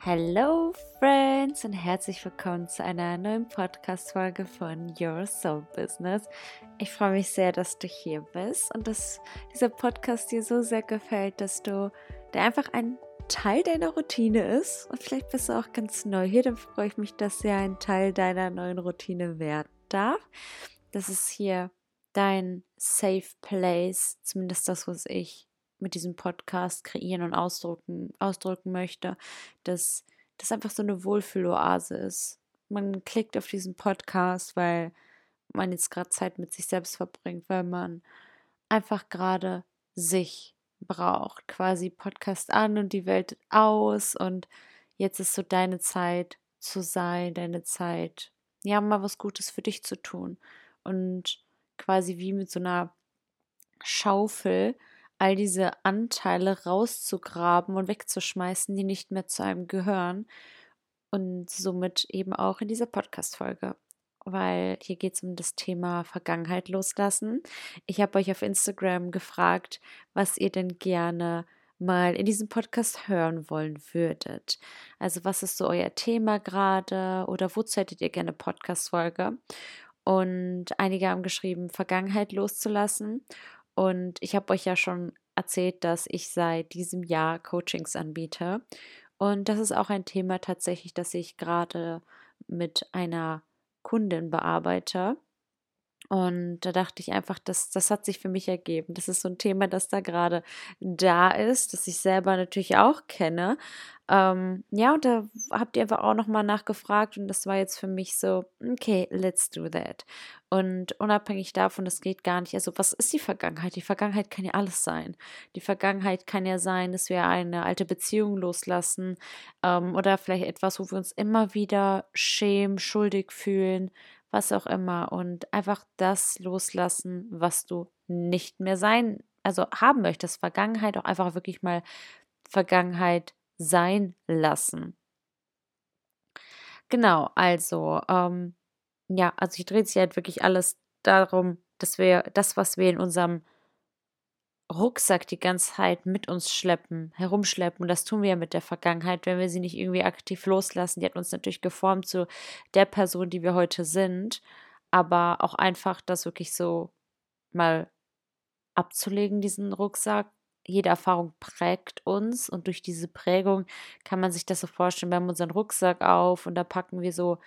Hello Friends und herzlich willkommen zu einer neuen Podcast-Folge von Your Soul Business. Ich freue mich sehr, dass du hier bist und dass dieser Podcast dir so sehr gefällt, dass du der einfach ein Teil deiner Routine ist und vielleicht bist du auch ganz neu hier, dann freue ich mich, dass er ein Teil deiner neuen Routine werden darf. Das ist hier dein Safe Place, zumindest das, was ich mit diesem Podcast kreieren und ausdrücken, ausdrücken möchte, dass das einfach so eine Wohlfühloase ist. Man klickt auf diesen Podcast, weil man jetzt gerade Zeit mit sich selbst verbringt, weil man einfach gerade sich braucht. Quasi Podcast an und die Welt aus und jetzt ist so deine Zeit zu sein, deine Zeit, ja, mal was Gutes für dich zu tun. Und quasi wie mit so einer Schaufel all diese Anteile rauszugraben und wegzuschmeißen, die nicht mehr zu einem gehören. Und somit eben auch in dieser Podcast-Folge. Weil hier geht es um das Thema Vergangenheit loslassen. Ich habe euch auf Instagram gefragt, was ihr denn gerne mal in diesem Podcast hören wollen würdet. Also was ist so euer Thema gerade oder wozu hättet ihr gerne Podcast-Folge? Und einige haben geschrieben, Vergangenheit loszulassen. Und ich habe euch ja schon erzählt, dass ich seit diesem Jahr Coachings anbiete. Und das ist auch ein Thema tatsächlich, das ich gerade mit einer Kundin bearbeite. Und da dachte ich einfach, das, das hat sich für mich ergeben. Das ist so ein Thema, das da gerade da ist, das ich selber natürlich auch kenne. Ähm, ja, und da habt ihr einfach auch nochmal nachgefragt und das war jetzt für mich so, okay, let's do that. Und unabhängig davon, das geht gar nicht. Also, was ist die Vergangenheit? Die Vergangenheit kann ja alles sein. Die Vergangenheit kann ja sein, dass wir eine alte Beziehung loslassen ähm, oder vielleicht etwas, wo wir uns immer wieder schämen, schuldig fühlen, was auch immer. Und einfach das loslassen, was du nicht mehr sein, also haben möchtest. Vergangenheit auch einfach wirklich mal Vergangenheit sein lassen. Genau, also, ähm, ja, also hier dreht sich halt wirklich alles darum, dass wir das, was wir in unserem Rucksack die ganze Zeit mit uns schleppen, herumschleppen. Und das tun wir ja mit der Vergangenheit, wenn wir sie nicht irgendwie aktiv loslassen. Die hat uns natürlich geformt zu der Person, die wir heute sind. Aber auch einfach das wirklich so mal abzulegen, diesen Rucksack. Jede Erfahrung prägt uns und durch diese Prägung kann man sich das so vorstellen. Wir haben unseren Rucksack auf und da packen wir so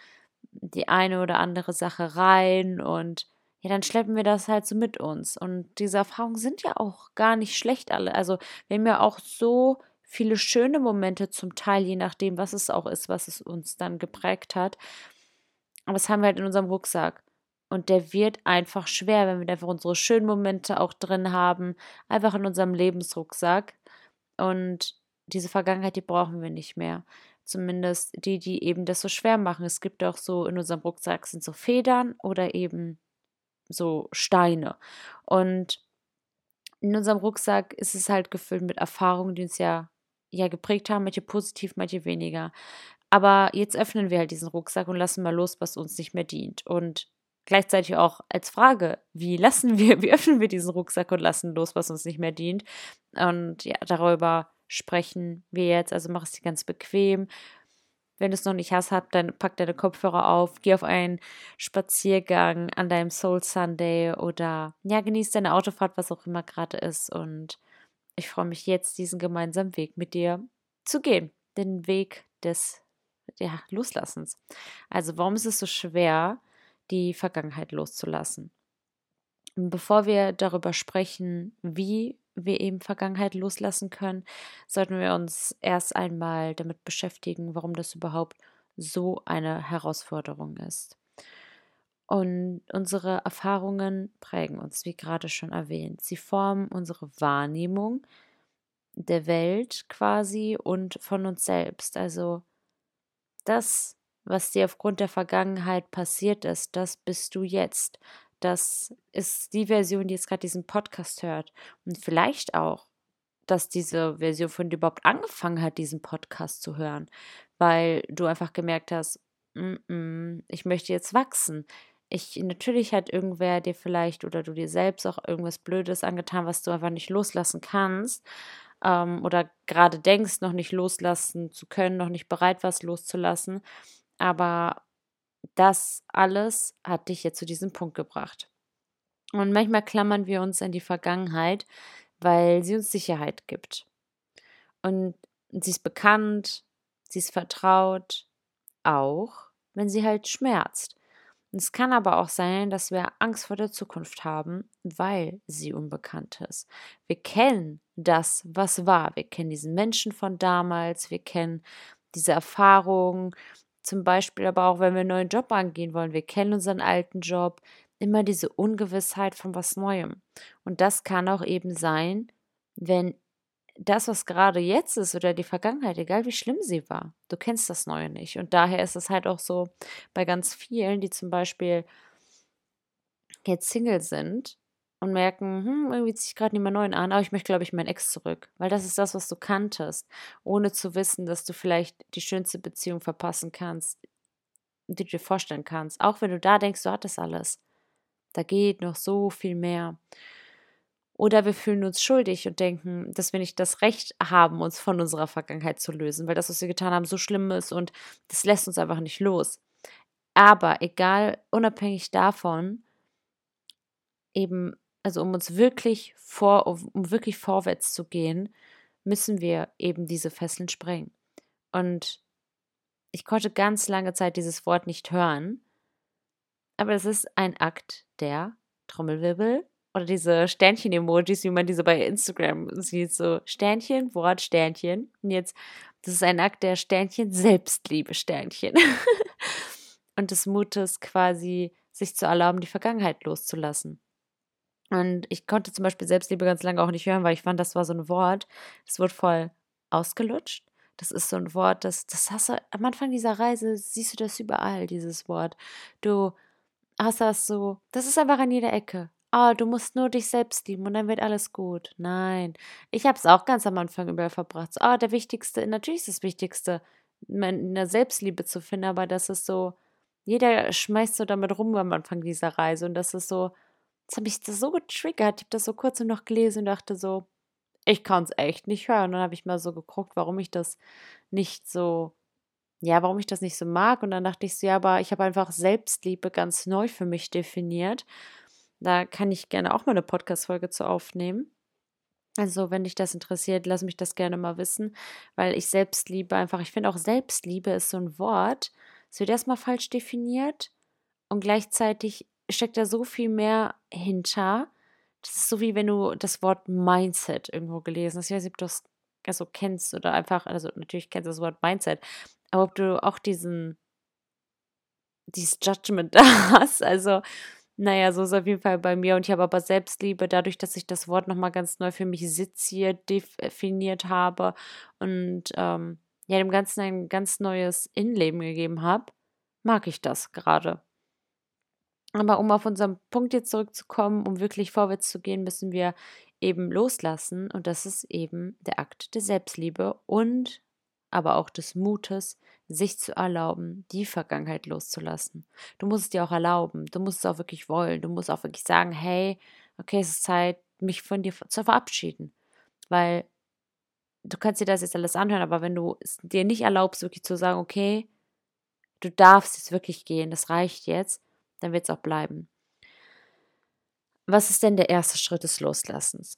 die eine oder andere Sache rein und ja, dann schleppen wir das halt so mit uns. Und diese Erfahrungen sind ja auch gar nicht schlecht alle. Also wir haben ja auch so viele schöne Momente zum Teil, je nachdem, was es auch ist, was es uns dann geprägt hat. Aber das haben wir halt in unserem Rucksack. Und der wird einfach schwer, wenn wir einfach unsere schönen Momente auch drin haben, einfach in unserem Lebensrucksack. Und diese Vergangenheit, die brauchen wir nicht mehr. Zumindest die, die eben das so schwer machen. Es gibt auch so in unserem Rucksack sind so Federn oder eben so Steine. Und in unserem Rucksack ist es halt gefüllt mit Erfahrungen, die uns ja, ja geprägt haben, manche positiv, manche weniger. Aber jetzt öffnen wir halt diesen Rucksack und lassen mal los, was uns nicht mehr dient. Und gleichzeitig auch als Frage, wie lassen wir, wie öffnen wir diesen Rucksack und lassen los, was uns nicht mehr dient? Und ja, darüber sprechen wir jetzt. Also mach es dir ganz bequem. Wenn du es noch nicht hast, hab, dann pack deine Kopfhörer auf, geh auf einen Spaziergang an deinem Soul Sunday oder ja, genieß deine Autofahrt, was auch immer gerade ist. Und ich freue mich jetzt, diesen gemeinsamen Weg mit dir zu gehen. Den Weg des ja, Loslassens. Also, warum ist es so schwer, die Vergangenheit loszulassen? Bevor wir darüber sprechen, wie wir eben Vergangenheit loslassen können, sollten wir uns erst einmal damit beschäftigen, warum das überhaupt so eine Herausforderung ist. Und unsere Erfahrungen prägen uns, wie gerade schon erwähnt. Sie formen unsere Wahrnehmung der Welt quasi und von uns selbst. Also das, was dir aufgrund der Vergangenheit passiert ist, das bist du jetzt das ist die Version, die jetzt gerade diesen Podcast hört. Und vielleicht auch, dass diese Version von dir überhaupt angefangen hat, diesen Podcast zu hören, weil du einfach gemerkt hast, mm -mm, ich möchte jetzt wachsen. Ich, natürlich hat irgendwer dir vielleicht oder du dir selbst auch irgendwas Blödes angetan, was du einfach nicht loslassen kannst. ähm, oder gerade denkst, noch nicht loslassen zu können, noch nicht bereit warst loszulassen. Aber das alles hat dich jetzt zu diesem Punkt gebracht. Und manchmal klammern wir uns an die Vergangenheit, weil sie uns Sicherheit gibt. Und sie ist bekannt, sie ist vertraut, auch wenn sie halt schmerzt. Es kann aber auch sein, dass wir Angst vor der Zukunft haben, weil sie unbekannt ist. Wir kennen das, was war. Wir kennen diesen Menschen von damals, wir kennen diese Erfahrungen, zum Beispiel aber auch, wenn wir einen neuen Job angehen wollen. Wir kennen unseren alten Job, immer diese Ungewissheit von was Neuem. Und das kann auch eben sein, wenn das, was gerade jetzt ist oder die Vergangenheit, egal wie schlimm sie war, du kennst das Neue nicht. Und daher ist es halt auch so bei ganz vielen, die zum Beispiel jetzt Single sind und merken, hm, irgendwie ziehe ich gerade nicht mehr neuen an, aber ich möchte, glaube ich, meinen Ex zurück. Weil das ist das, was du kanntest, ohne zu wissen, dass du vielleicht die schönste Beziehung verpassen kannst, die du dir vorstellen kannst. Auch wenn du da denkst, du hattest alles. Da geht noch so viel mehr. Oder wir fühlen uns schuldig und denken, dass wir nicht das Recht haben, uns von unserer Vergangenheit zu lösen, weil das, was wir getan haben, so schlimm ist und das lässt uns einfach nicht los. Aber egal, unabhängig davon, eben, also um uns wirklich vor, um wirklich vorwärts zu gehen, müssen wir eben diese Fesseln sprengen. Und ich konnte ganz lange Zeit dieses Wort nicht hören, aber es ist ein Akt der Trommelwirbel oder diese Sternchen-Emojis, wie man diese bei Instagram sieht, so Sternchen, Wort, Sternchen. Und jetzt, das ist ein Akt der Sternchen, Selbstliebe, Sternchen. und des Mutes quasi, sich zu erlauben, die Vergangenheit loszulassen. Und ich konnte zum Beispiel Selbstliebe ganz lange auch nicht hören, weil ich fand, das war so ein Wort, das wurde voll ausgelutscht. Das ist so ein Wort, das, das hast du am Anfang dieser Reise, siehst du das überall, dieses Wort. Du hast das so, das ist einfach an jeder Ecke oh, du musst nur dich selbst lieben und dann wird alles gut. Nein, ich habe es auch ganz am Anfang überall verbracht. Ah, oh, der Wichtigste, natürlich ist das Wichtigste, in der Selbstliebe zu finden, aber das ist so, jeder schmeißt so damit rum am Anfang dieser Reise und das ist so, das habe ich das so getriggert. Ich habe das so kurz noch gelesen und dachte so, ich kann es echt nicht hören. Und dann habe ich mal so geguckt, warum ich das nicht so, ja, warum ich das nicht so mag. Und dann dachte ich so, ja, aber ich habe einfach Selbstliebe ganz neu für mich definiert. Da kann ich gerne auch mal eine Podcast-Folge zu aufnehmen. Also, wenn dich das interessiert, lass mich das gerne mal wissen, weil ich Selbstliebe einfach, ich finde auch Selbstliebe ist so ein Wort, es wird erstmal falsch definiert und gleichzeitig steckt da so viel mehr hinter. Das ist so wie wenn du das Wort Mindset irgendwo gelesen hast. Ich weiß nicht, ob du das also kennst oder einfach, also natürlich kennst du das Wort Mindset, aber ob du auch diesen, dieses Judgment da hast, also naja, so ist es auf jeden Fall bei mir. Und ich habe aber Selbstliebe, dadurch, dass ich das Wort nochmal ganz neu für mich sitziert, definiert habe und ähm, ja, dem Ganzen ein ganz neues Innenleben gegeben habe, mag ich das gerade. Aber um auf unseren Punkt jetzt zurückzukommen, um wirklich vorwärts zu gehen, müssen wir eben loslassen. Und das ist eben der Akt der Selbstliebe und aber auch des Mutes, sich zu erlauben, die Vergangenheit loszulassen. Du musst es dir auch erlauben, du musst es auch wirklich wollen, du musst auch wirklich sagen, hey, okay, es ist Zeit, mich von dir zu verabschieden. Weil du kannst dir das jetzt alles anhören, aber wenn du es dir nicht erlaubst, wirklich zu sagen, okay, du darfst jetzt wirklich gehen, das reicht jetzt, dann wird es auch bleiben. Was ist denn der erste Schritt des Loslassens?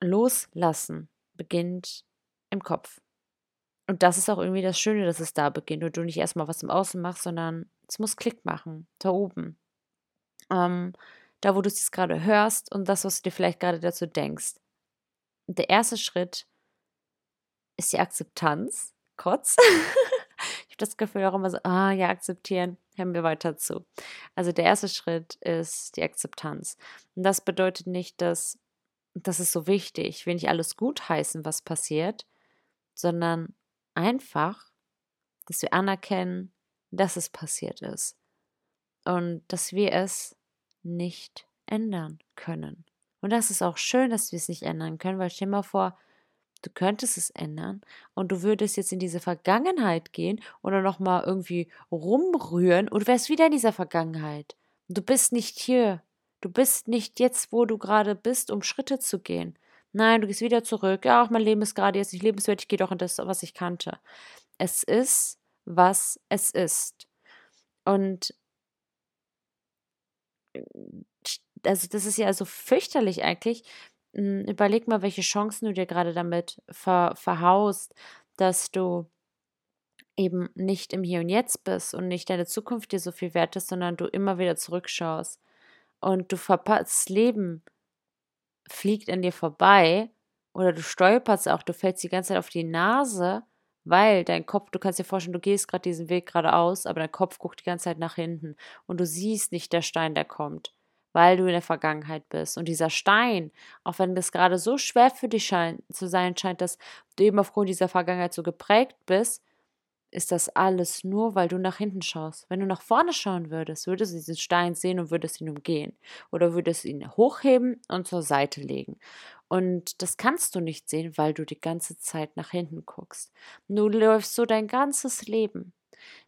Loslassen beginnt im Kopf. Und das ist auch irgendwie das Schöne, dass es da beginnt und du nicht erstmal was im Außen machst, sondern es muss Klick machen, da oben. Ähm, da, wo du es gerade hörst und das, was du dir vielleicht gerade dazu denkst. Der erste Schritt ist die Akzeptanz. Kurz. ich habe das Gefühl auch immer so, ah ja, akzeptieren, hören wir weiter zu. Also der erste Schritt ist die Akzeptanz. Und das bedeutet nicht, dass das ist so wichtig, ich will nicht alles gut heißen, was passiert, sondern einfach, dass wir anerkennen, dass es passiert ist und dass wir es nicht ändern können. Und das ist auch schön, dass wir es nicht ändern können, weil stell dir mal vor, du könntest es ändern und du würdest jetzt in diese Vergangenheit gehen oder nochmal irgendwie rumrühren und du wärst wieder in dieser Vergangenheit. Du bist nicht hier. Du bist nicht jetzt, wo du gerade bist, um Schritte zu gehen. Nein, du gehst wieder zurück. Ja, auch mein Leben ist gerade jetzt nicht lebenswert. Ich gehe doch in das, was ich kannte. Es ist, was es ist. Und äh, also das ist ja so fürchterlich eigentlich. Hm, überleg mal, welche Chancen du dir gerade damit ver verhaust, dass du eben nicht im Hier und Jetzt bist und nicht deine Zukunft dir so viel wert ist, sondern du immer wieder zurückschaust und du verpasst Leben fliegt an dir vorbei oder du stolperst auch, du fällst die ganze Zeit auf die Nase, weil dein Kopf, du kannst dir vorstellen, du gehst gerade diesen Weg geradeaus, aber dein Kopf guckt die ganze Zeit nach hinten und du siehst nicht der Stein, der kommt, weil du in der Vergangenheit bist. Und dieser Stein, auch wenn das gerade so schwer für dich scheint, zu sein scheint, dass du eben aufgrund dieser Vergangenheit so geprägt bist, ist das alles nur, weil du nach hinten schaust. Wenn du nach vorne schauen würdest, würdest du diesen Stein sehen und würdest ihn umgehen. Oder würdest ihn hochheben und zur Seite legen. Und das kannst du nicht sehen, weil du die ganze Zeit nach hinten guckst. Du läufst so dein ganzes Leben.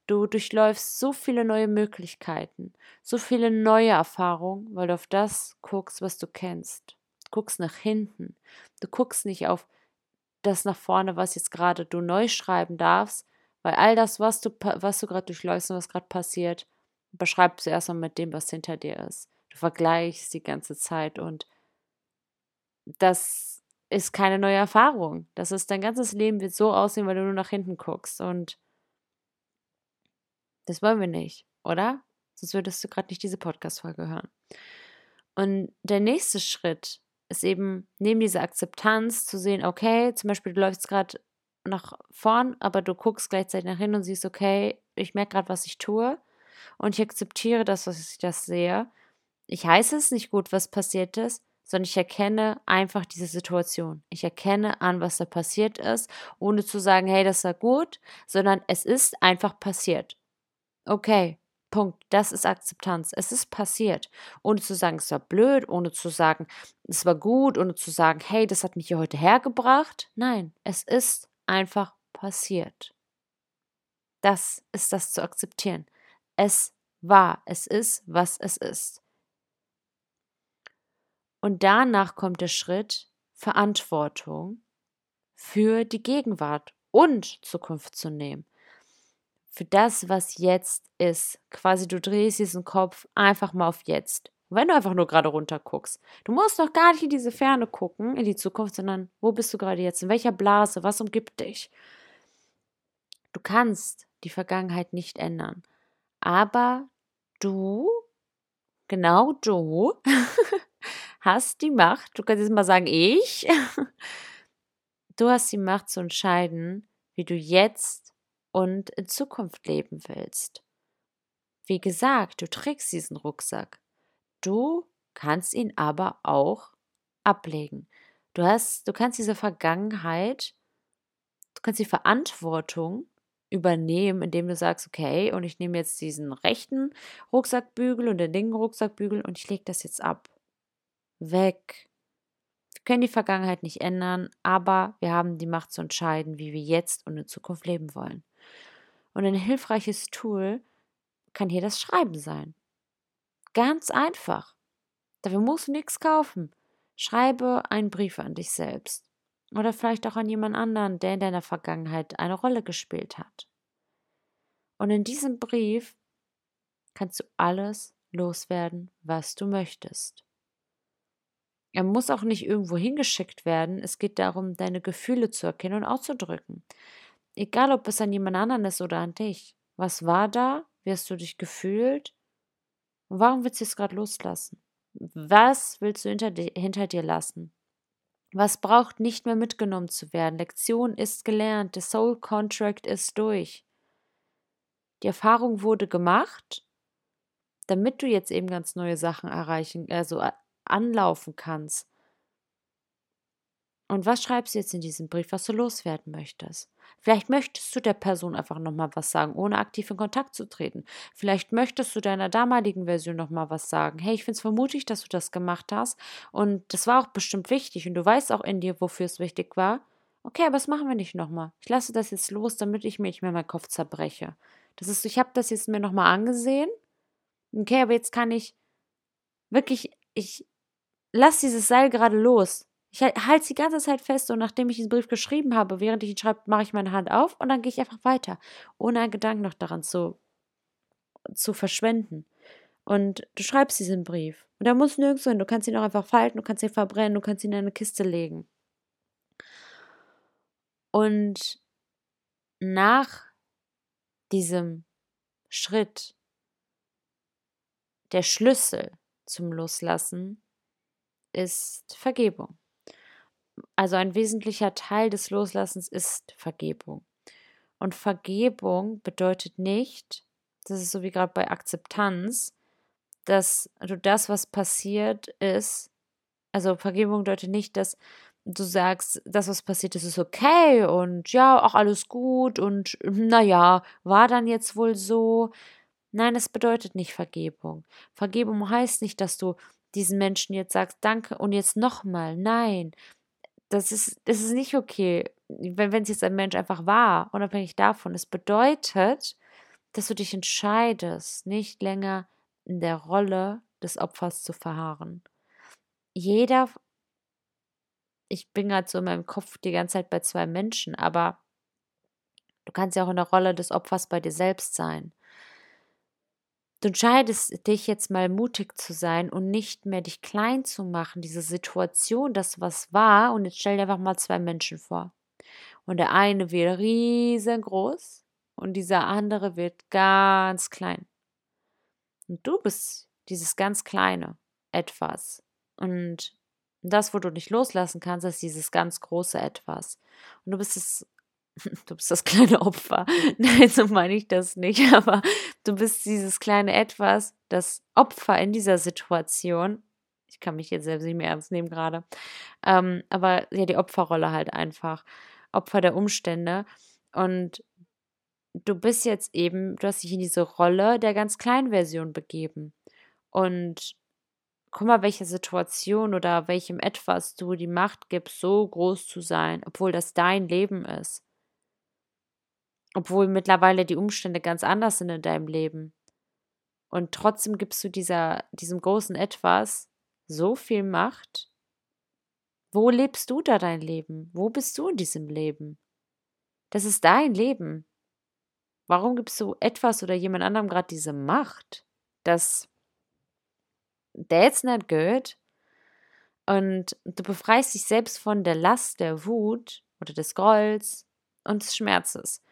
Du durchläufst so viele neue Möglichkeiten, so viele neue Erfahrungen, weil du auf das guckst, was du kennst. Du guckst nach hinten. Du guckst nicht auf das nach vorne, was jetzt gerade du neu schreiben darfst, weil all das, was du, was du gerade durchläufst und was gerade passiert, beschreibst du erstmal mit dem, was hinter dir ist. Du vergleichst die ganze Zeit und das ist keine neue Erfahrung. Das ist dein ganzes Leben wird so aussehen, weil du nur nach hinten guckst und das wollen wir nicht, oder? Sonst würdest du gerade nicht diese Podcast-Folge hören. Und der nächste Schritt ist eben, neben dieser Akzeptanz zu sehen, okay, zum Beispiel, du läufst gerade nach vorn, aber du guckst gleichzeitig nach hin und siehst, okay, ich merke gerade, was ich tue und ich akzeptiere das, was ich das sehe. Ich heiße es nicht gut, was passiert ist, sondern ich erkenne einfach diese Situation. Ich erkenne an, was da passiert ist, ohne zu sagen, hey, das war gut, sondern es ist einfach passiert. Okay, Punkt. Das ist Akzeptanz. Es ist passiert. Ohne zu sagen, es war blöd, ohne zu sagen, es war gut, ohne zu sagen, hey, das hat mich hier heute hergebracht. Nein, es ist einfach passiert. Das ist das zu akzeptieren. Es war, es ist, was es ist. Und danach kommt der Schritt Verantwortung für die Gegenwart und Zukunft zu nehmen. Für das, was jetzt ist. Quasi du drehst diesen Kopf einfach mal auf jetzt. wenn du einfach nur gerade runter guckst. Du musst doch gar nicht in diese Ferne gucken, in die Zukunft, sondern wo bist du gerade jetzt? In welcher Blase? Was umgibt dich? Du kannst die Vergangenheit nicht ändern. Aber du, genau du, hast die Macht, du kannst jetzt mal sagen, ich, du hast die Macht zu entscheiden, wie du jetzt und in Zukunft leben willst. Wie gesagt, du trägst diesen Rucksack. Du kannst ihn aber auch ablegen. Du hast, du kannst diese Vergangenheit, du kannst die Verantwortung übernehmen, indem du sagst, okay, und ich nehme jetzt diesen rechten Rucksackbügel und den linken Rucksackbügel und ich lege das jetzt ab. Weg. Wir können die Vergangenheit nicht ändern, aber wir haben die Macht zu entscheiden, wie wir jetzt und in Zukunft leben wollen. Und ein hilfreiches Tool kann hier das Schreiben sein. Ganz einfach. Dafür musst du nichts kaufen. Schreibe einen Brief an dich selbst. Oder vielleicht auch an jemand anderen, der in deiner Vergangenheit eine Rolle gespielt hat. Und in diesem Brief kannst du alles loswerden, was du möchtest. Er muss auch nicht irgendwo hingeschickt werden. Es geht darum, deine Gefühle zu erkennen und auszudrücken. Egal, ob es an jemand anderen ist oder an dich. Was war da? Wie hast du dich gefühlt? Und warum willst du es gerade loslassen? Was willst du hinter, hinter dir lassen? Was braucht nicht mehr mitgenommen zu werden? Lektion ist gelernt, der Soul Contract ist durch. Die Erfahrung wurde gemacht, damit du jetzt eben ganz neue Sachen erreichen, also anlaufen kannst. Und was schreibst du jetzt in diesem Brief, was du loswerden möchtest? Vielleicht möchtest du der Person einfach nochmal was sagen, ohne aktiv in Kontakt zu treten. Vielleicht möchtest du deiner damaligen Version nochmal was sagen. Hey, ich finde es vermutlich, dass du das gemacht hast. Und das war auch bestimmt wichtig. Und du weißt auch in dir, wofür es wichtig war. Okay, aber das machen wir nicht nochmal. Ich lasse das jetzt los, damit ich mir nicht mehr meinen Kopf zerbreche. Das ist, ich habe das jetzt mir nochmal angesehen. Okay, aber jetzt kann ich wirklich, ich lass dieses Seil gerade los. Ich halte die ganze Zeit fest und nachdem ich diesen Brief geschrieben habe, während ich ihn schreibe, mache ich meine Hand auf und dann gehe ich einfach weiter, ohne einen Gedanken noch daran zu, zu verschwenden. Und du schreibst diesen Brief. Und er muss nirgends hin. Du kannst ihn auch einfach falten, du kannst ihn verbrennen, du kannst ihn in eine Kiste legen. Und nach diesem Schritt, der Schlüssel zum Loslassen, ist Vergebung. Also ein wesentlicher Teil des Loslassens ist Vergebung. Und Vergebung bedeutet nicht, das ist so wie gerade bei Akzeptanz, dass du das, was passiert ist, also Vergebung bedeutet nicht, dass du sagst, das, was passiert ist, ist okay und ja, auch alles gut und naja, war dann jetzt wohl so. Nein, es bedeutet nicht Vergebung. Vergebung heißt nicht, dass du diesen Menschen jetzt sagst, danke und jetzt nochmal. Nein, das ist, das ist nicht okay, wenn es jetzt ein Mensch einfach war, unabhängig davon. Es bedeutet, dass du dich entscheidest, nicht länger in der Rolle des Opfers zu verharren. Jeder, ich bin gerade so in meinem Kopf die ganze Zeit bei zwei Menschen, aber du kannst ja auch in der Rolle des Opfers bei dir selbst sein. Du entscheidest dich jetzt mal mutig zu sein und nicht mehr dich klein zu machen, diese Situation, das was war, und jetzt stell dir einfach mal zwei Menschen vor. Und der eine wird riesengroß und dieser andere wird ganz klein. Und du bist dieses ganz kleine Etwas. Und das, wo du nicht loslassen kannst, ist dieses ganz große Etwas. Und du bist es, du bist das kleine Opfer. Nein, so meine ich das nicht, aber du bist dieses kleine Etwas, das Opfer in dieser Situation. Ich kann mich jetzt selbst nicht mehr ernst nehmen gerade. Ähm, aber ja, die Opferrolle halt einfach. Opfer der Umstände. Und du bist jetzt eben, du hast dich in diese Rolle der ganz kleinen Version begeben. Und guck mal, welche Situation oder welchem etwas du die Macht gibst, so groß zu sein, obwohl das dein Leben ist. Obwohl mittlerweile die Umstände ganz anders sind in deinem Leben. Und trotzdem gibst du dieser, diesem großen Etwas so viel Macht. Wo lebst du da dein Leben? Wo bist du in diesem Leben? Das ist dein Leben. Warum gibst du etwas oder jemand anderem gerade diese Macht? Das that's not good. Und du befreist dich selbst von der Last der Wut oder des Grolls und des Schmerzes.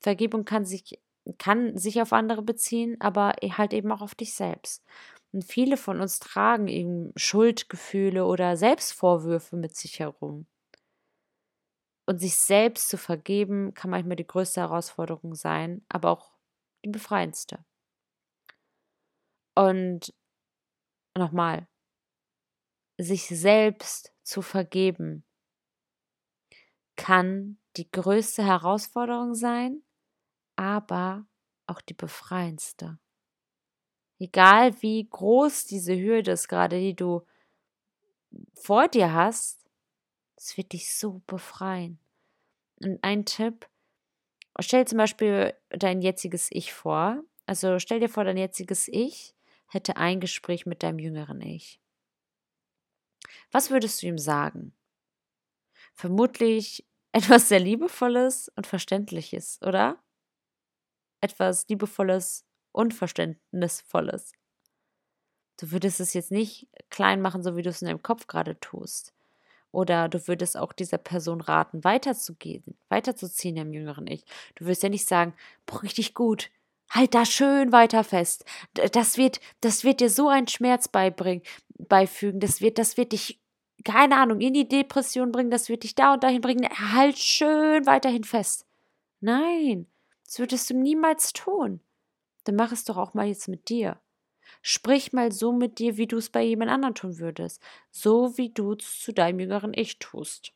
Vergebung kann sich, kann sich auf andere beziehen, aber halt eben auch auf dich selbst. Und viele von uns tragen eben Schuldgefühle oder Selbstvorwürfe mit sich herum. Und sich selbst zu vergeben, kann manchmal die größte Herausforderung sein, aber auch die befreiendste. Und nochmal, sich selbst zu vergeben, kann die größte Herausforderung sein, aber auch die befreiendste. Egal wie groß diese Hürde ist, gerade die du vor dir hast, es wird dich so befreien. Und ein Tipp, stell zum Beispiel dein jetziges Ich vor. Also stell dir vor, dein jetziges Ich hätte ein Gespräch mit deinem jüngeren Ich. Was würdest du ihm sagen? Vermutlich etwas sehr Liebevolles und Verständliches, oder? Etwas Liebevolles und Verständnisvolles. Du würdest es jetzt nicht klein machen, so wie du es in deinem Kopf gerade tust. Oder du würdest auch dieser Person raten, weiterzugehen, weiterzuziehen im jüngeren Ich. Du wirst ja nicht sagen, boah, richtig gut, halt da schön weiter fest. Das wird, das wird dir so einen Schmerz beibringen, beifügen. Das wird, das wird dich, keine Ahnung, in die Depression bringen. Das wird dich da und dahin bringen. Halt schön weiterhin fest. Nein, das würdest du niemals tun. Dann mach es doch auch mal jetzt mit dir. Sprich mal so mit dir, wie du es bei jemand anderem tun würdest. So wie du es zu deinem jüngeren Ich tust.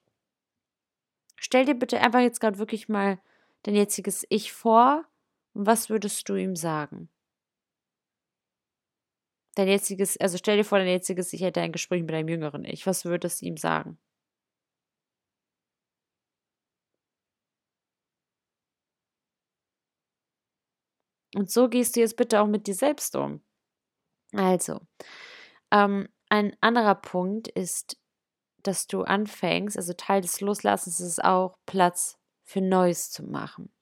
Stell dir bitte einfach jetzt gerade wirklich mal dein jetziges Ich vor und was würdest du ihm sagen? Dein jetziges, also stell dir vor, dein jetziges Ich hätte ein Gespräch mit deinem jüngeren Ich. Was würdest du ihm sagen? Und so gehst du jetzt bitte auch mit dir selbst um. Also, ähm, ein anderer Punkt ist dass du anfängst, also Teil des Loslassens ist auch Platz für Neues zu machen.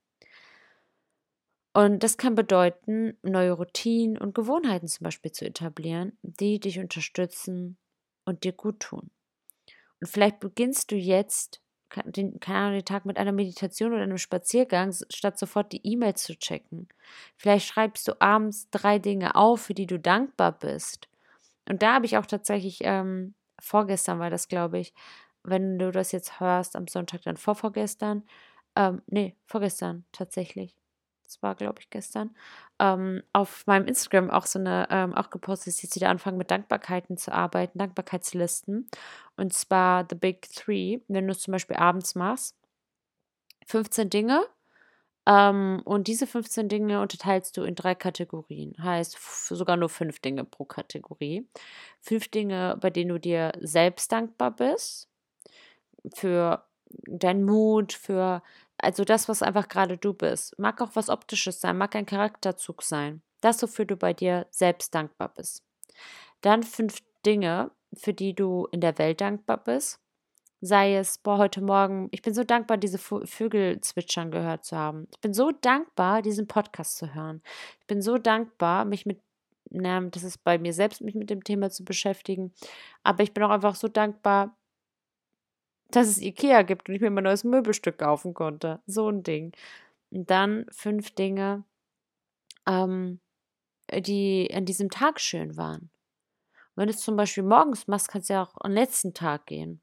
Und das kann bedeuten, neue Routinen und Gewohnheiten zum Beispiel zu etablieren, die dich unterstützen und dir gut tun. Und vielleicht beginnst du jetzt den, keine Ahnung, den Tag mit einer Meditation oder einem Spaziergang, statt sofort die E-Mail zu checken. Vielleicht schreibst du abends drei Dinge auf, für die du dankbar bist. Und da habe ich auch tatsächlich, ähm, vorgestern war das, glaube ich, wenn du das jetzt hörst am Sonntag, dann vorvorgestern, ähm, nee, vorgestern tatsächlich, das war, glaube ich, gestern, ähm, auf meinem Instagram auch so eine, ähm, auch gepostet, dass jetzt wieder anfangen mit Dankbarkeiten zu arbeiten, Dankbarkeitslisten. Und zwar The Big Three, wenn du es zum Beispiel abends machst. 15 Dinge. Ähm, und diese 15 Dinge unterteilst du in drei Kategorien. Heißt sogar nur fünf Dinge pro Kategorie. Fünf Dinge, bei denen du dir selbst dankbar bist. Für deinen Mut, für also das, was einfach gerade du bist. Mag auch was Optisches sein, mag ein Charakterzug sein. Das, wofür du bei dir selbst dankbar bist. Dann fünf Dinge, für die du in der Welt dankbar bist. Sei es, boah, heute Morgen, ich bin so dankbar, diese Vögel zwitschern gehört zu haben. Ich bin so dankbar, diesen Podcast zu hören. Ich bin so dankbar, mich mit, na, das ist bei mir selbst, mich mit dem Thema zu beschäftigen. Aber ich bin auch einfach so dankbar, dass es Ikea gibt und ich mir mein neues Möbelstück kaufen konnte. So ein Ding. Und dann fünf Dinge, ähm, die an diesem Tag schön waren. wenn du es zum Beispiel morgens machst, kannst du ja auch am letzten Tag gehen.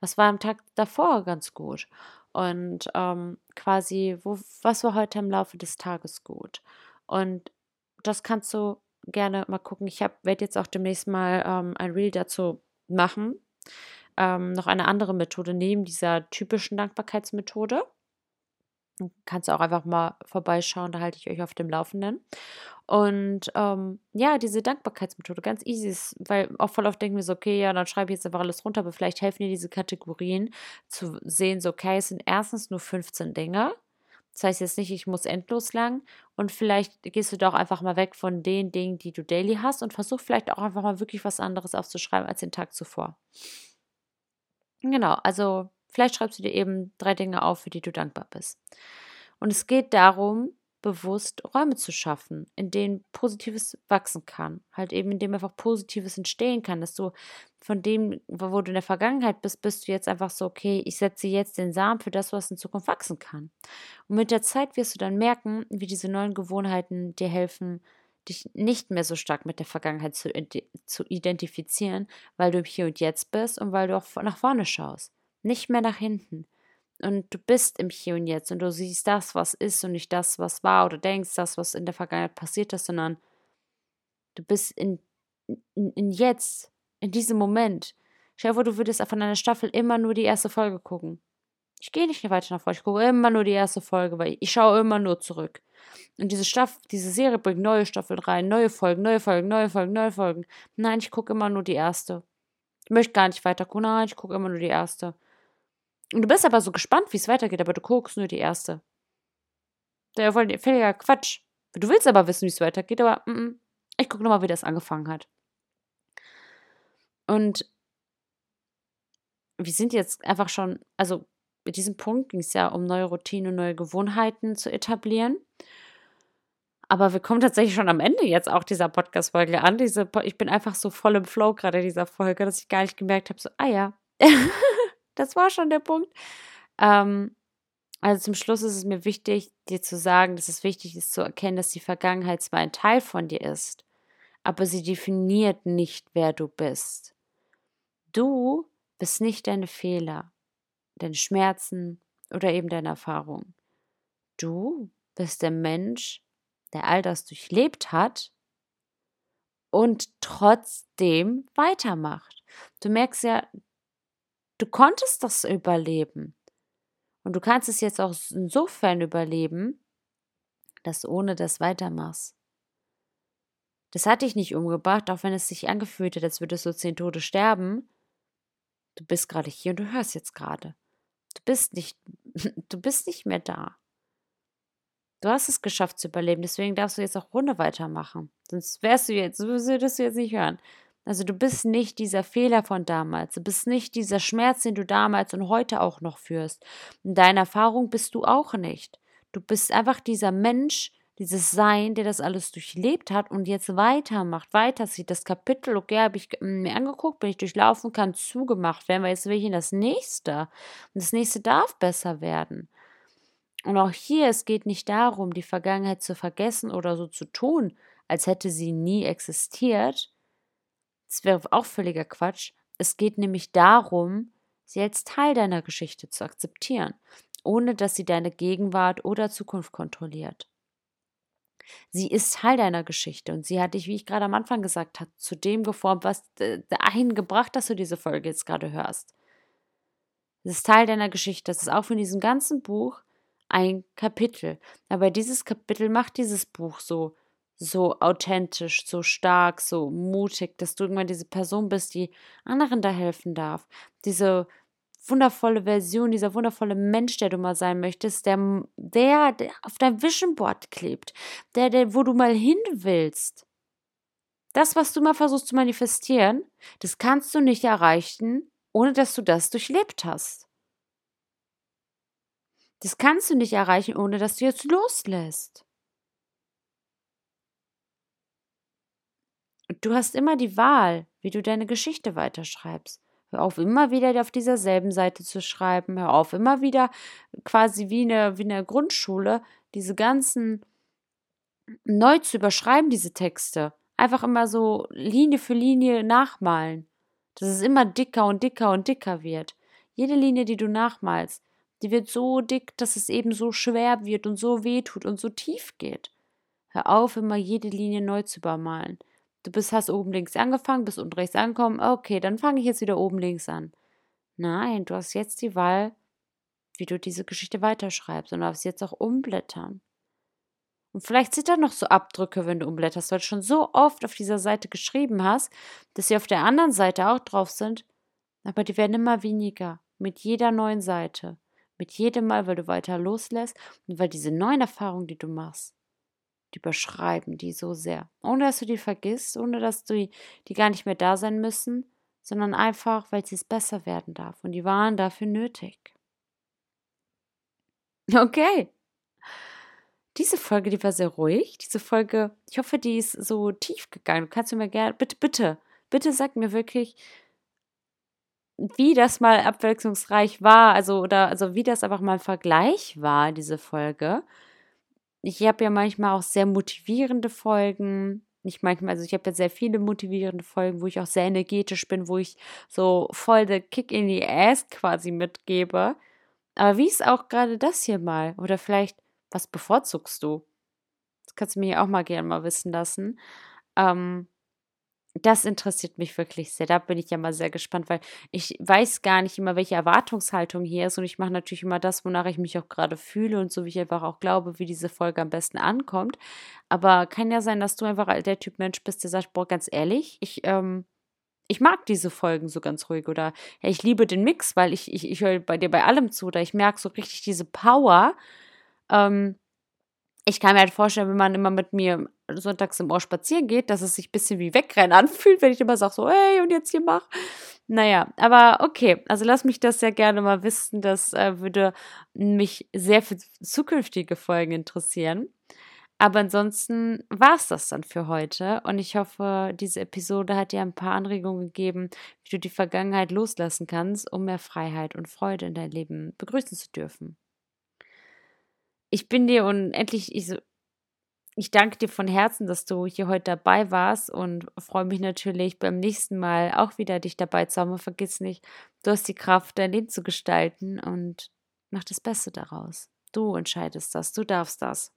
Was war am Tag davor ganz gut? Und ähm, quasi, wo, was war heute im Laufe des Tages gut? Und das kannst du gerne mal gucken. Ich werde jetzt auch demnächst mal ähm, ein Reel dazu machen ähm, noch eine andere Methode neben dieser typischen Dankbarkeitsmethode. Kannst du auch einfach mal vorbeischauen, da halte ich euch auf dem Laufenden. Und ähm, ja, diese Dankbarkeitsmethode, ganz easy ist, weil auch voll oft denken wir so, okay, ja, dann schreibe ich jetzt einfach alles runter, aber vielleicht helfen dir diese Kategorien zu sehen, so, okay, es sind erstens nur 15 Dinge. Das heißt jetzt nicht, ich muss endlos lang. Und vielleicht gehst du doch einfach mal weg von den Dingen, die du daily hast und versuch vielleicht auch einfach mal wirklich was anderes aufzuschreiben als den Tag zuvor. Genau, also vielleicht schreibst du dir eben drei Dinge auf, für die du dankbar bist. Und es geht darum, bewusst Räume zu schaffen, in denen Positives wachsen kann. Halt eben, in dem einfach Positives entstehen kann, dass du von dem, wo du in der Vergangenheit bist, bist du jetzt einfach so, okay, ich setze jetzt den Samen für das, was in Zukunft wachsen kann. Und mit der Zeit wirst du dann merken, wie diese neuen Gewohnheiten dir helfen, dich nicht mehr so stark mit der Vergangenheit zu, zu identifizieren, weil du im Hier und Jetzt bist und weil du auch nach vorne schaust. Nicht mehr nach hinten. Und du bist im Hier und Jetzt und du siehst das, was ist und nicht das, was war oder denkst, das, was in der Vergangenheit passiert ist, sondern du bist in, in, in Jetzt, in diesem Moment. Stell dir vor, du würdest von einer Staffel immer nur die erste Folge gucken. Ich gehe nicht weiter nach vorne, ich gucke immer nur die erste Folge, weil ich schaue immer nur zurück. Und diese Staffel, diese Serie bringt neue Staffeln rein, neue Folgen, neue Folgen, neue Folgen, neue Folgen. Nein, ich gucke immer nur die erste. Ich möchte gar nicht weiter gucken, nein, ich gucke immer nur die erste. Und du bist aber so gespannt, wie es weitergeht, aber du guckst nur die erste. Der ist voll völliger Quatsch. Du willst aber wissen, wie es weitergeht, aber mm, mm, ich gucke nochmal, wie das angefangen hat. Und wir sind jetzt einfach schon, also mit diesem Punkt ging es ja um neue Routinen und neue Gewohnheiten zu etablieren. Aber wir kommen tatsächlich schon am Ende jetzt auch dieser Podcast-Folge an. Diese, ich bin einfach so voll im Flow gerade dieser Folge, dass ich gar nicht gemerkt habe, so, ah ja, das war schon der Punkt. Ähm, also zum Schluss ist es mir wichtig, dir zu sagen, dass es wichtig ist zu erkennen, dass die Vergangenheit zwar ein Teil von dir ist, aber sie definiert nicht, wer du bist. Du bist nicht deine Fehler deine Schmerzen oder eben deine Erfahrungen. Du bist der Mensch, der all das durchlebt hat und trotzdem weitermacht. Du merkst ja, du konntest das überleben. Und du kannst es jetzt auch insofern überleben, dass du ohne das weitermachst. Das hat dich nicht umgebracht, auch wenn es sich angefühlt hat, als würdest du zehn Tode sterben. Du bist gerade hier und du hörst jetzt gerade. Du bist nicht, du bist nicht mehr da. Du hast es geschafft zu überleben, deswegen darfst du jetzt auch Runde weitermachen. Sonst wärst du jetzt, würdest du jetzt nicht hören. Also du bist nicht dieser Fehler von damals, du bist nicht dieser Schmerz, den du damals und heute auch noch führst. In deiner Erfahrung bist du auch nicht. Du bist einfach dieser Mensch, dieses Sein, der das alles durchlebt hat und jetzt weitermacht, weiterzieht. Das Kapitel, okay, habe ich mir angeguckt, bin ich durchlaufen, kann zugemacht werden, weil jetzt will ich in das nächste. Und das nächste darf besser werden. Und auch hier, es geht nicht darum, die Vergangenheit zu vergessen oder so zu tun, als hätte sie nie existiert. Das wäre auch völliger Quatsch. Es geht nämlich darum, sie als Teil deiner Geschichte zu akzeptieren, ohne dass sie deine Gegenwart oder Zukunft kontrolliert. Sie ist Teil deiner Geschichte und sie hat dich, wie ich gerade am Anfang gesagt habe, zu dem geformt, was dahin gebracht, dass du diese Folge jetzt gerade hörst. Es ist Teil deiner Geschichte. Das ist auch von diesem ganzen Buch ein Kapitel. Aber dieses Kapitel macht dieses Buch so, so authentisch, so stark, so mutig, dass du irgendwann diese Person bist, die anderen da helfen darf. Diese wundervolle Version, dieser wundervolle Mensch, der du mal sein möchtest, der, der, der auf deinem Vision Board klebt, der, der, wo du mal hin willst. Das, was du mal versuchst zu manifestieren, das kannst du nicht erreichen, ohne dass du das durchlebt hast. Das kannst du nicht erreichen, ohne dass du jetzt loslässt. Du hast immer die Wahl, wie du deine Geschichte weiterschreibst. Hör auf, immer wieder auf dieser selben Seite zu schreiben. Hör auf, immer wieder quasi wie eine, wie eine Grundschule diese ganzen neu zu überschreiben, diese Texte. Einfach immer so Linie für Linie nachmalen. Dass es immer dicker und dicker und dicker wird. Jede Linie, die du nachmalst, die wird so dick, dass es eben so schwer wird und so weh tut und so tief geht. Hör auf, immer jede Linie neu zu übermalen. Du bist, hast oben links angefangen, bist unten rechts angekommen. Okay, dann fange ich jetzt wieder oben links an. Nein, du hast jetzt die Wahl, wie du diese Geschichte weiterschreibst und darfst jetzt auch umblättern. Und vielleicht sind da noch so Abdrücke, wenn du umblätterst, weil du schon so oft auf dieser Seite geschrieben hast, dass sie auf der anderen Seite auch drauf sind, aber die werden immer weniger mit jeder neuen Seite. Mit jedem Mal, weil du weiter loslässt und weil diese neuen Erfahrungen, die du machst, die überschreiben die so sehr. Ohne dass du die vergisst, ohne dass du die, gar nicht mehr da sein müssen, sondern einfach, weil sie es besser werden darf. Und die waren dafür nötig. Okay. Diese Folge, die war sehr ruhig. Diese Folge, ich hoffe, die ist so tief gegangen. Du kannst mir gerne, bitte, bitte, bitte sag mir wirklich, wie das mal abwechslungsreich war, also oder also wie das einfach mal ein Vergleich war, diese Folge. Ich habe ja manchmal auch sehr motivierende Folgen. Nicht manchmal, also ich habe ja sehr viele motivierende Folgen, wo ich auch sehr energetisch bin, wo ich so voll der Kick in die Ass quasi mitgebe. Aber wie ist auch gerade das hier mal? Oder vielleicht, was bevorzugst du? Das kannst du mir ja auch mal gerne mal wissen lassen. Ähm, das interessiert mich wirklich sehr. Da bin ich ja mal sehr gespannt, weil ich weiß gar nicht immer, welche Erwartungshaltung hier ist. Und ich mache natürlich immer das, wonach ich mich auch gerade fühle und so wie ich einfach auch glaube, wie diese Folge am besten ankommt. Aber kann ja sein, dass du einfach der Typ Mensch bist, der sagt, boah, ganz ehrlich, ich, ähm, ich mag diese Folgen so ganz ruhig oder ja, ich liebe den Mix, weil ich, ich, ich höre bei dir bei allem zu oder ich merke so richtig diese Power. Ähm, ich kann mir halt vorstellen, wenn man immer mit mir sonntags im Ohr spazieren geht, dass es sich ein bisschen wie Wegrennen anfühlt, wenn ich immer sage so, hey, und jetzt hier mach. Naja, aber okay, also lass mich das sehr gerne mal wissen. Das äh, würde mich sehr für zukünftige Folgen interessieren. Aber ansonsten war es das dann für heute. Und ich hoffe, diese Episode hat dir ein paar Anregungen gegeben, wie du die Vergangenheit loslassen kannst, um mehr Freiheit und Freude in dein Leben begrüßen zu dürfen ich bin dir unendlich, ich, ich danke dir von Herzen, dass du hier heute dabei warst und freue mich natürlich beim nächsten Mal auch wieder dich dabei zu haben. Vergiss nicht, du hast die Kraft, dein Leben zu gestalten und mach das Beste daraus. Du entscheidest das, du darfst das.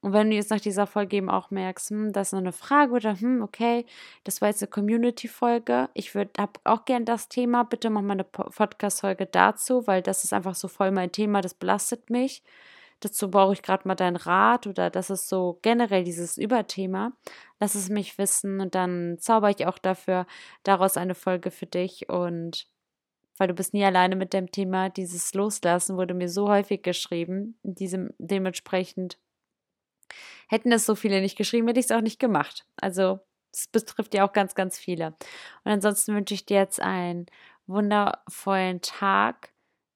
Und wenn du jetzt nach dieser Folge eben auch merkst, hm, das ist noch eine Frage oder hm, okay, das war jetzt eine Community-Folge. Ich würde auch gern das Thema, bitte mach mal eine Podcast-Folge dazu, weil das ist einfach so voll mein Thema, das belastet mich dazu brauche ich gerade mal deinen Rat oder das ist so generell dieses Überthema. Lass es mich wissen und dann zauber ich auch dafür daraus eine Folge für dich und weil du bist nie alleine mit dem Thema, dieses Loslassen wurde mir so häufig geschrieben, diesem dementsprechend hätten es so viele nicht geschrieben, hätte ich es auch nicht gemacht. Also Das betrifft ja auch ganz, ganz viele. Und ansonsten wünsche ich dir jetzt einen wundervollen Tag.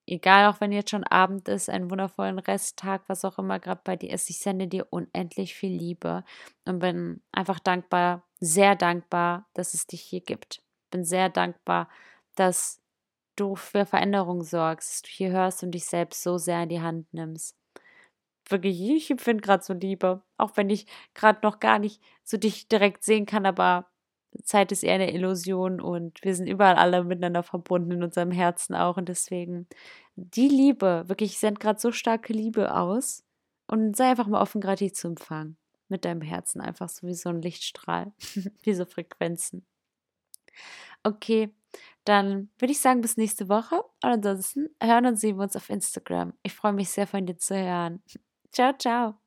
Egal, auch wenn jetzt schon Abend ist, einen wundervollen Resttag, was auch immer gerade bei dir ist. Ich sende dir unendlich viel Liebe und bin einfach dankbar, sehr dankbar, dass es dich hier gibt. Bin sehr dankbar, dass du für Veränderung sorgst, dass du hier hörst und dich selbst so sehr in die Hand nimmst. Wirklich, ich empfinde gerade so Liebe, auch wenn ich gerade noch gar nicht so dich direkt sehen kann, aber Zeit ist eher eine Illusion und wir sind überall alle miteinander verbunden in unserem Herzen auch und deswegen die Liebe, wirklich, ich sende gerade so starke Liebe aus und sei einfach mal offen, gerade die zu empfangen. Mit deinem Herzen einfach so wie so ein Lichtstrahl, wie so Frequenzen. Okay, dann würde ich sagen, bis nächste Woche. Und ansonsten hören und sehen wir uns auf Instagram. Ich freue mich sehr von dir zu hören. Ciao, ciao.